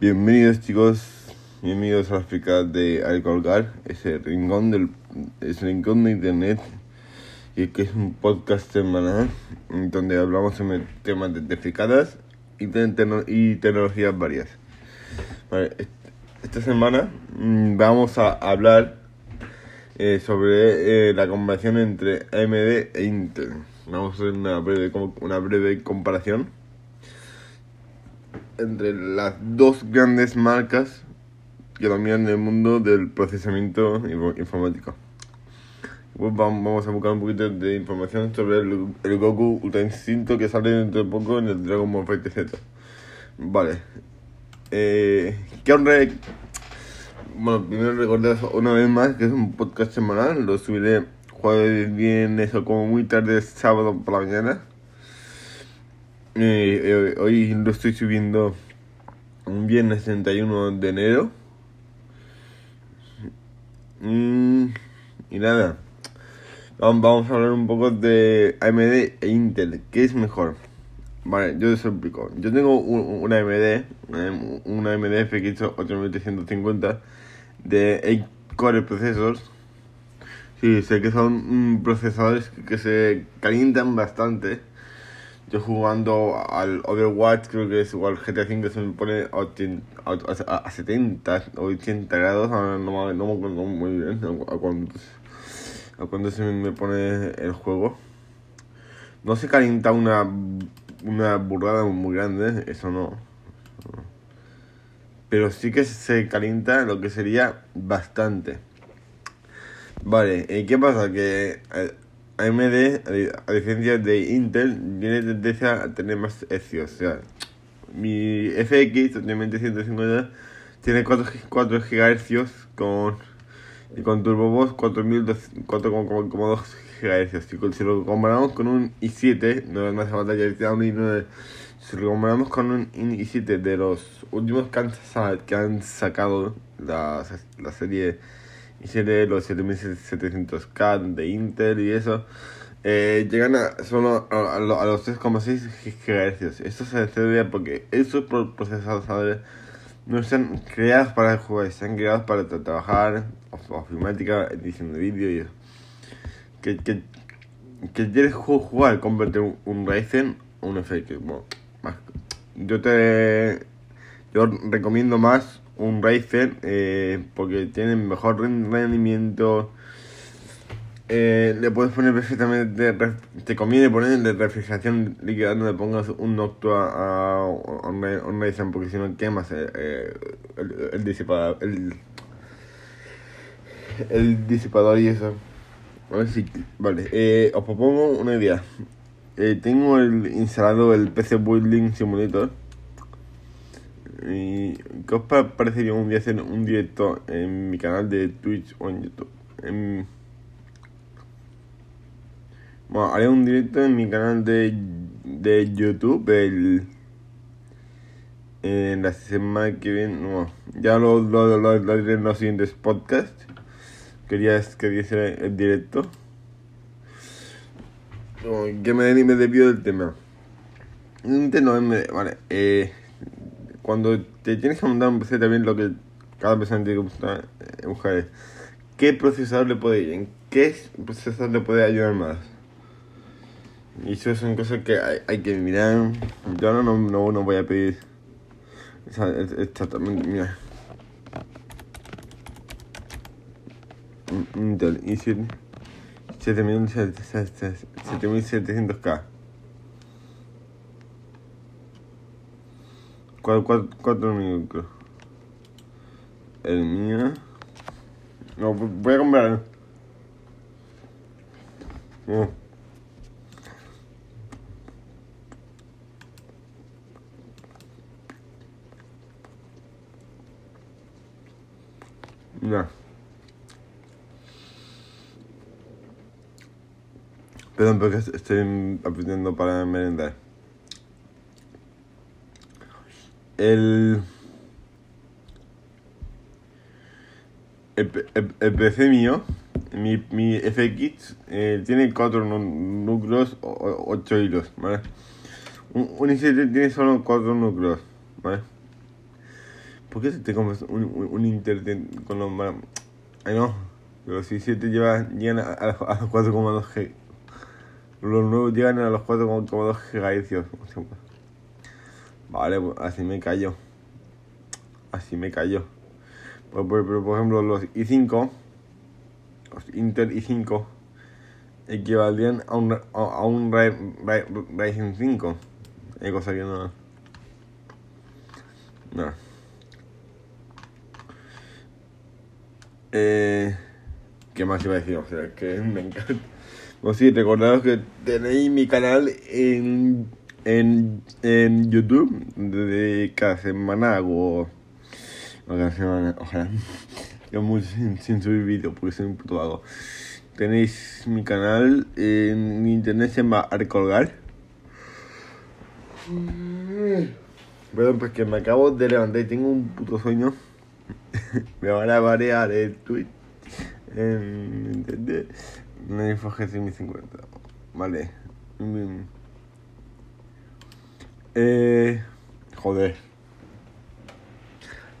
Bienvenidos chicos, bienvenidos a la África de Alcolgar, ese rincón del ese rincón de internet y que es un podcast semanal donde hablamos sobre temas de fricadas y, de, y tecnologías varias. Vale, esta semana mm, vamos a hablar eh, sobre eh, la comparación entre AMD e Intel. Vamos a hacer una breve, una breve comparación entre las dos grandes marcas que dominan el mundo del procesamiento informático. Pues vamos a buscar un poquito de información sobre el, Goku Ultra Instinto que sale dentro de poco en el Dragon Ball Fighter Z. Vale. Eh, ¿Qué honra? Bueno, primero recordar una vez más que es un podcast semanal. Lo subiré jueves, viernes o como muy tarde sábado por la mañana. Eh, eh, hoy lo estoy subiendo un viernes 31 de enero. Mm, y nada, vamos a hablar un poco de AMD e Intel. ¿Qué es mejor? Vale, yo os explico. Yo tengo una AMD, una AMD FX 8750 de 8 core processors. Sí, sé que son procesadores que se calientan bastante yo jugando al Overwatch, creo que es igual GTA 5 se me pone a, a, 70 o 80 grados, no, no, me acuerdo muy bien a cuándo, a cuándo se me pone el juego. No se calienta una, una burrada muy grande, eso no. Pero sí que se calienta lo que sería bastante. Vale, ¿y qué pasa? Que eh, AMD, a diferencia de Intel, tiene tendencia a tener más hercios. O sea, mi FX 150 tiene 4, 4 GHz con, y con TurboBoost 4,2 GHz. Si lo comparamos con un i7, no es más falta ya un i9, si lo comparamos con un i7 de los últimos que han, que han sacado la, la serie y de los 7700K de Intel y eso, eh, llegan a, solo a, a, los 3,6 GHz. Esto se debe porque esos procesadores no están creados para jugar, están creados para trabajar ofimática, edición de vídeo y. Que, que, quieres jugar, convertir un, un Ryzen o un FX. Yo te yo recomiendo más un Ryzen eh, porque tiene mejor rendimiento. Eh, le puedes poner perfectamente, te conviene ponerle refrigeración líquida, no le pongas un Noctua a, un Ryzen porque si no quemas eh, el, el, disipador. El, el disipador y eso. A ver si, vale, eh, os propongo una idea. tengo el, instalado el PC Building Simulator ¿Y qué os parecería un día hacer un directo en mi canal de Twitch o en YouTube? Bueno, haré un directo en mi canal de, de YouTube el, en la semana que viene. No, ya lo, lo, lo, diré en los siguientes podcasts. Quería, quería hacer el directo. que me, me desvío del tema. No, vale. Eh, cuando te tienes que montar un PC también lo que cada persona tiene que buscar es qué procesador le puede ir, en qué procesador le puede ayudar más. Y eso son cosas que hay, que mirar. Yo no, no, no voy a pedir exactamente, mira. Intel i7 7700K. Cuatro, cuatro, minutos. El mío. No, voy a comprar. No. No. Perdón, porque estoy aprendiendo para merendar. El, el, PC mío, mi, mi FX, eh, tiene cuatro núcleos, o, ocho hilos, ¿vale? Un, un i7 tiene solo cuatro núcleos, ¿vale? ¿Por qué te compras un, un, Inter con los más... Ay no, los i7 llevan, llegan a, a, a los 4,2 G. Los nuevos llegan a los 4,2 GHz. Vale, pues así me callo. Así me callo. Pero, pero, pero, por ejemplo, los i5, los Intel i5, equivaldrían a un, a, a un Ry- Ry- Ryzen 5. Hay cosa que no. No. Eh, ¿Qué más iba a decir? O sea, que me encanta. Pues sí, recordaros que tenéis mi canal en, en, en YouTube. De cada semana hago. o Cada semana, ojalá. Yo mucho sin, sin subir vídeos porque soy un puto vago. Tenéis mi canal en internet, se llama Arcolgar. Perdón, pues que me acabo de levantar y tengo un puto sueño. me van a variar el tweet. En internet. No hay GC 1050. Vale. Eh, joder.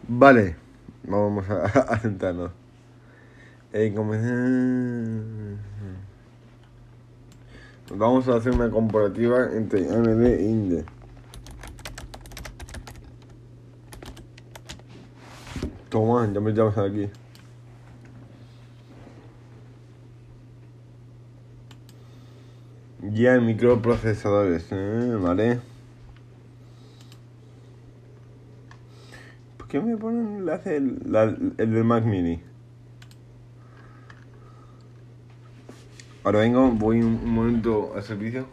Vale. Vamos a, sentarnos. Eh, Vamos a hacer una comparativa entre AMD e Intel. Toma, ya me llamas aquí. Ya en microprocesadores, ¿eh? ¿vale? Qué me ponen el, la- el del Mac Mini? Ahora vengo, voy un momento al servicio.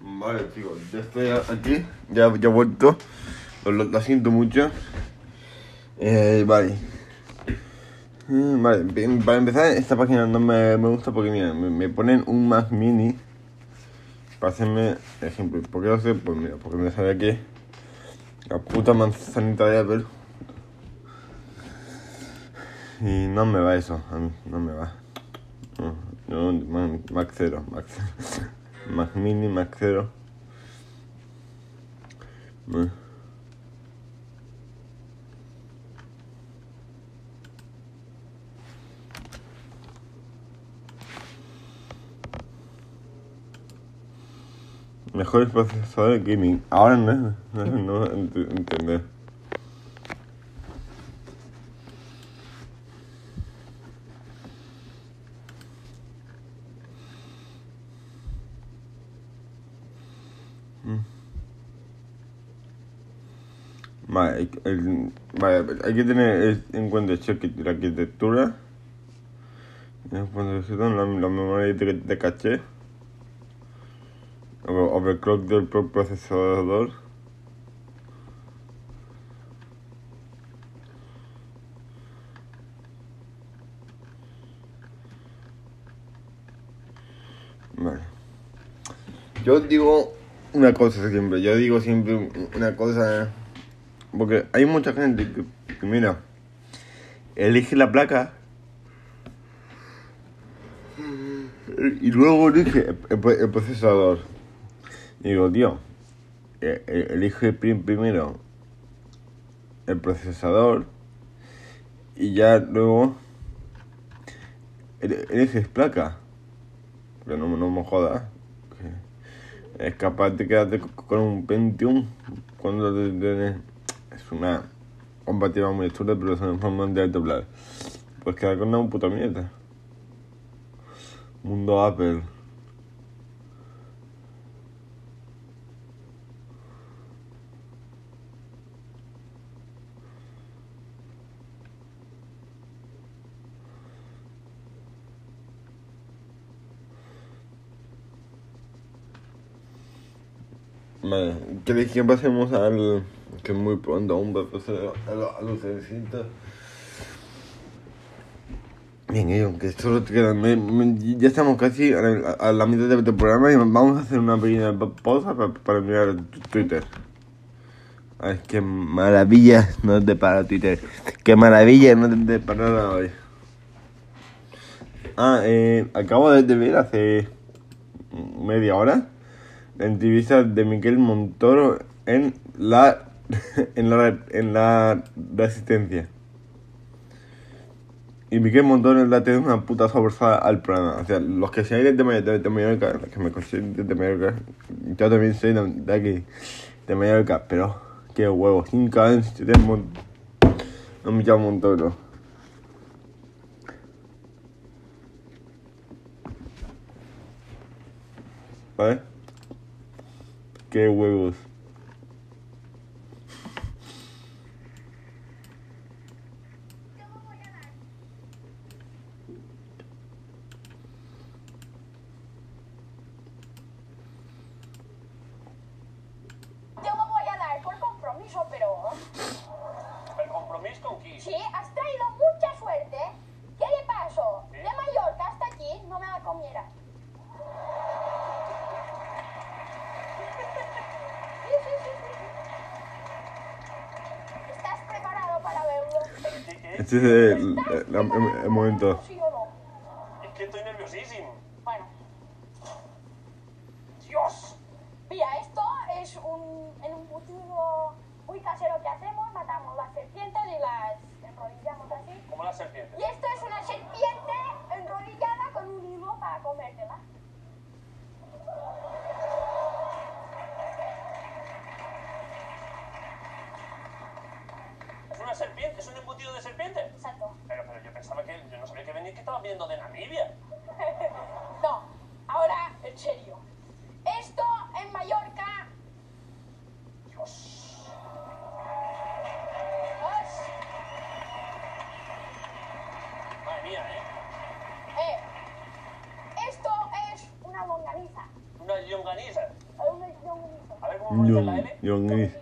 Vale, chicos, ya estoy aquí, ya, ya he vuelto. Lo, lo- siento mucho. Eh, vale. Mm, Vale, para empezar, esta página no me, me gusta porque, mira, me, me ponen un Mac Mini para hacerme ejemplo. ¿Por qué lo sé? Pues mira, porque me sale aquí la puta manzanita de Apple. Y no me va eso, a mí, no me va. No, Mac 0, Mac 0. Mac Mini, Mac 0. Eh. Mejores procesadores gaming. Ahora no, no, no ent- entender. Hay que tener en cuenta que la arquitectura, la, la memoria de, de caché, overclock del pro- procesador. Vale. Yo digo una cosa siempre, yo digo siempre una cosa, porque hay mucha gente que, mira, elige la placa y luego elige el, procesador. Digo, tío, eh, eh, elige prim- primero el procesador y ya luego ele- eliges placa. Pero no, no me jodas. Es capaz de quedarte co- con un Pentium cuando tienes. Es una compatibilidad muy absurda, pero es una forma de doblar. Pues quedar con una puta mierda. Mundo Apple. Vale, ¿queréis que pasemos al. Que muy pronto aún va a pasar a, lo- a los recintos? Bien, ello, que solo te quedan. ya estamos casi a la, mitad del programa y vamos a hacer una pequeña pa- pausa para, para mirar Twitter. Ay, qué maravilla nos depara Twitter. Qué maravilla nos depara hoy. Ah, eh, acabo de, ver hace media hora la entrevista de Miguel Montoro en la en la en la resistencia. Y Miguel Montoro le ha tenido una puta sobrasada al programa. O sea, los que sean de, de, de Mallorca, los que me consideren de Mallorca, yo también soy de, de aquí, de Mallorca, pero qué huevo, cinco años de Mon- no me. ¿Vale? Qué huevos. Yo lo voy a dar por compromiso, pero... ¿El compromiso con qui? Sí, has traído mucha suerte. ¿Qué le pasó? De Mallorca hasta aquí no me la comiera. Sí, sí, sí, sí. ¿Estás preparado para verlo? ¿Pero qué, qué? Este es el, ¿Estás el- el- el momento. Es que estoy nerviosísimo. Bueno, ¡Dios! mira, esto es un, en un embutido muy casero que hacemos. Matamos las serpientes y las enrollamos así. Como la serpiente. Y esto es una serpiente enrollada con un hilo para comértela. ¿Es una serpiente? ¿Es un embutido de serpiente? Exacto. Pero, pero yo pensaba que... Yo no sabía que venía que estaba viendo de Namibia. No, ahora en serio. Esto en Mallorca Dios. Madre mía, ¿eh? eh, esto es una longaniza. Una yonganiza. Eh, Una longaniza. A ver cómo pronuncia la L. Longaniza.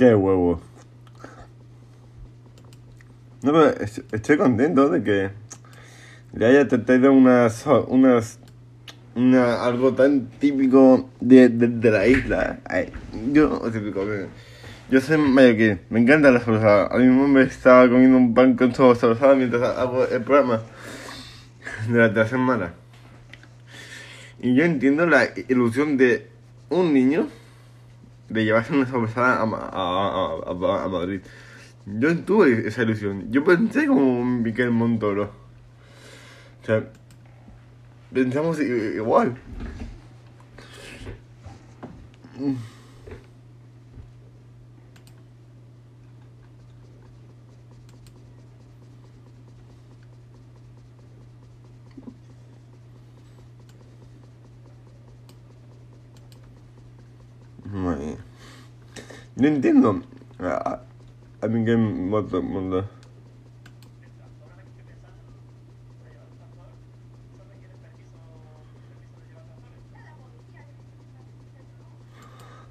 Qué huevo. No, pero es- estoy contento de que le haya traído unas, unas, una, algo tan típico de, de, la isla. Yo que yo soy mallorquín, me encanta la sobrasada. A mismo me estaba comiendo un pan con sobrasada mientras hago el programa de la, de la semana. Y yo entiendo la ilusión de un niño de llevarse una sobrasada a, a, a, Madrid. Yo tuve esa ilusión. Yo pensé como Miquel Montoro. O sea, pensamos igual mía. No entiendo a, a Miguel Montoro. Montoro.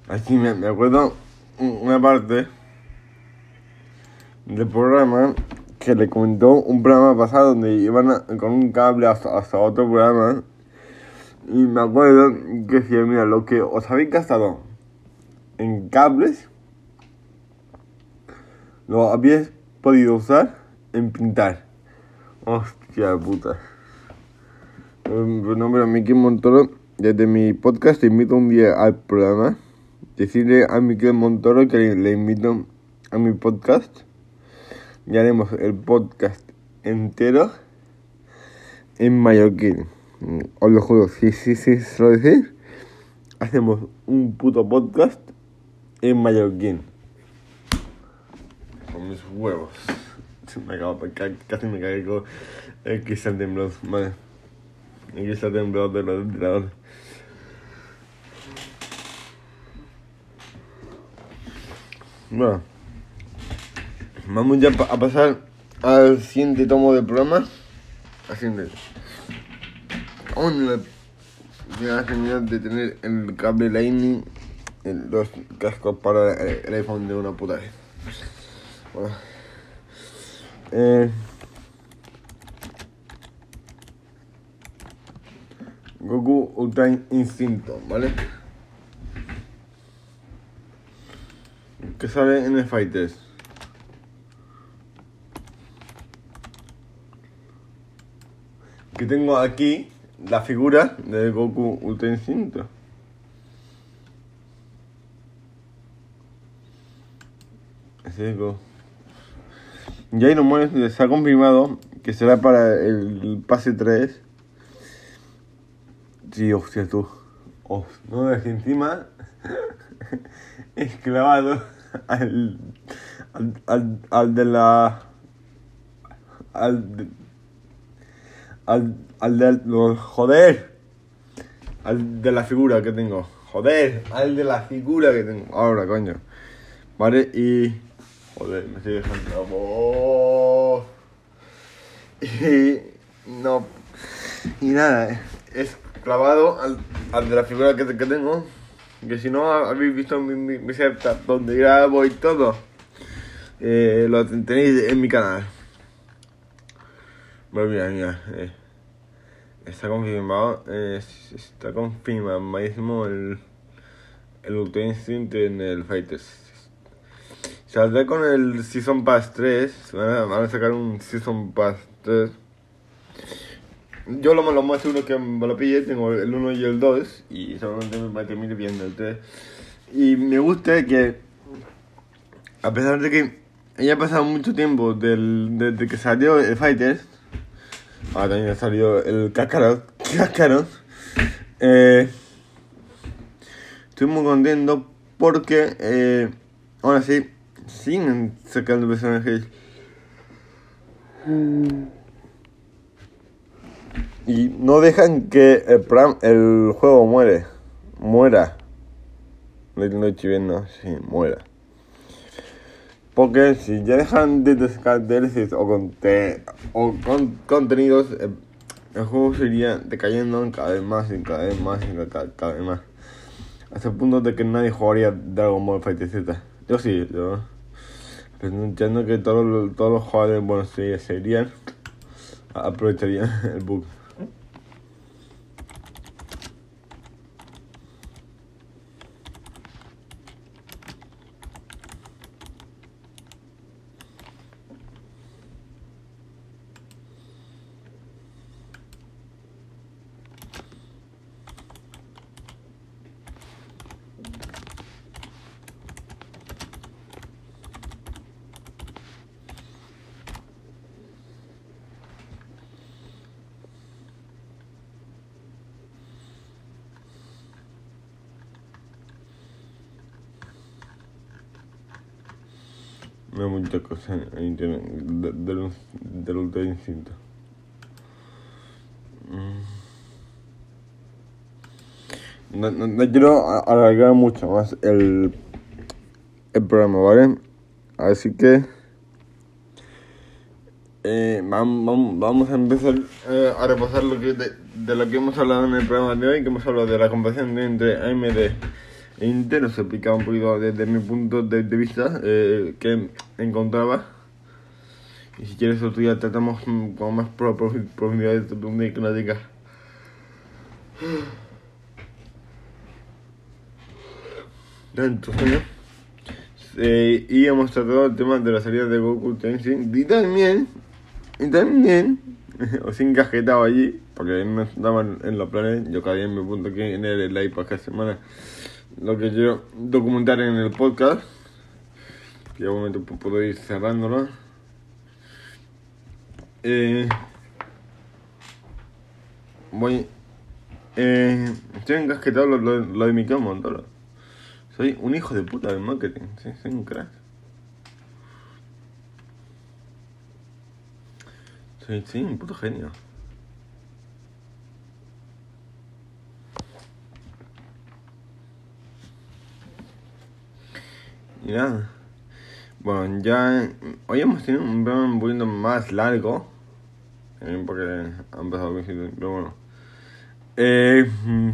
Así me, me acuerdo un- una parte del programa que le comentó un programa pasado donde iban con un cable hasta, hasta otro programa. Y me acuerdo que decía, mira, lo que os habéis gastado en cables, lo habéis podido usar en pintar. Hostia puta. Mi nombre es Miki Montoro. Desde mi podcast te invito un día al programa. Decirle a Miquel Montoro que le, invito a mi podcast. Y haremos el podcast entero en mallorquín. Mm, Os lo juro, si sí, sí, se lo decís, hacemos un puto podcast en mallorquín. Mis huevos. Me acabo, ca- casi me caí con el cristal temblor. Vale. El cristal temblor del ventilador. Bueno, vamos ya a pasar al siguiente tomo del programa. Al siguiente. Aún no terminar de tener el cable Lightning los cascos para el, el iPhone de una puta vez. Eh, Goku Ultra Instinto, ¿vale? que sale en el Fighters. Que tengo aquí la figura de Goku Ultra Instinto. Así es. Y ahí nomás se ha confirmado que será para el pase 3. Sí, hostia, tú. No, es que encima es clavado al, al, al, de la. Al, de- al, al de los. Joder. Al de la figura que tengo. Joder, al de la figura que tengo. Ahora, coño. Vale, y. Joder, me estoy dejando la voz. Y. No. Y nada, es clavado al, al de la figura que, que tengo. Que si no habéis visto mi, mi, mi setup donde grabo y todo, eh, lo ten- tenéis en mi canal. Bueno, mira, mira. eh, está confirmado. eh, está confirmadísimo el. El Instinct en el Fighters. Saldré con el Season Pass 3. Van a, sacar un Season Pass 3. Yo lo, lo más seguro que me lo pille, tengo el 1 y el 2. Y seguramente me termine viendo el 3. Y me gusta que, a pesar de que haya pasado mucho tiempo del, desde que salió el Fighters, ahora también ha salido el Kakarot, Kakarot eh, estoy muy contento porque eh, ahora sí siguen sacando personajes. Y no dejan que el, pram- el juego muere muera. No estoy viendo sí muera. Porque si ya dejan de sacar DLCs o, conte- o con contenidos el, el juego seguiría decayendo cada vez más y cada vez más y cada, cada vez más. Hasta el punto de que nadie jugaría Dragon Ball Fighter Z. Yo sí, yo. Pues no entiendo que todos todos los jugadores buenos se- serían aprovecharían el bug. No de- del, del ultra instinto. Mm. No, no, no quiero alargar mucho más el, el programa, ¿vale? Así que eh, vam- vam- vamos a empezar eh, a repasar lo que de, de lo que hemos hablado en el programa de hoy, que hemos hablado de la comparación entre AMD e Intel, os he explicado un poquito desde mi punto de, vista eh, que encontraba. Y si quieres otro día tratamos mm, con más pro- pro- profundidad de que nos diga. Tantos años. Eh, y hemos tratado el tema de la salida de Goku Tenshin y también, y también, os he encajetado allí, porque no estaban en los planes, yo cada día me apunto aquí en el live para cada semana, lo que quiero documentar en el podcast, que de momento pu- puedo ir cerrándolo. Eh, voy, eh, estoy encasquetado lo, lo, de mi cama, todo. Soy un hijo de puta del marketing, sí, soy un crack. Soy un puto genio. Y. Bueno, ya hoy hemos tenido un programa más largo. eh, porque ha empezado pero bueno. Eh,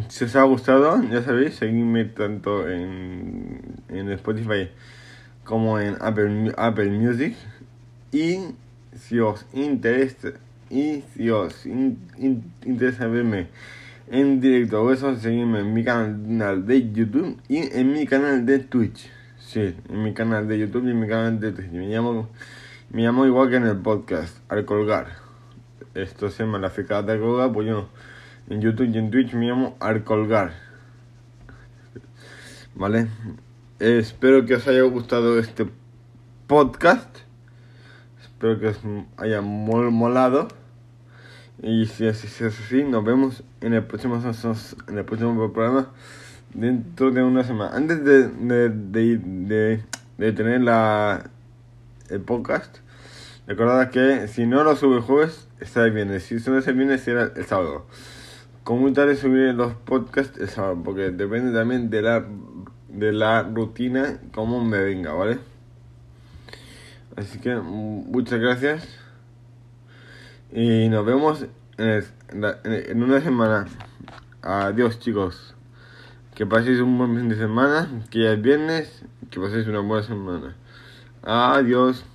si os ha gustado, ya sabéis, seguidme tanto en, en Spotify como en Apple, Apple Music. Y si os interesa, y si os in- in- interesa verme en directo o eso, seguidme en mi canal de YouTube y en mi canal de Twitch. Sí, en mi canal de YouTube y en mi canal de Twitch. Me llamo, me llamo igual que en el podcast, al colgar. Esto se llama la fecada de colgar, pues yo en YouTube y en Twitch me llamo al colgar. ¿Vale? Espero que os haya gustado este podcast. Espero que os haya mol- molado. Y si es, si es así, nos vemos en el próximo en el próximo programa dentro de una semana. Antes de, de, de, de, tener la, el podcast, recordad que si no lo sube jueves, está el viernes. Si no es el viernes, será el sábado. Con muy tarde subiré los podcasts el sábado, porque depende también de la, de la rutina, cómo me venga, ¿vale? Así que muchas gracias. Y nos vemos en, el- en una semana. Adiós chicos. Que paséis un buen fin de semana. Que ya es viernes. Que paséis una buena semana. Adiós.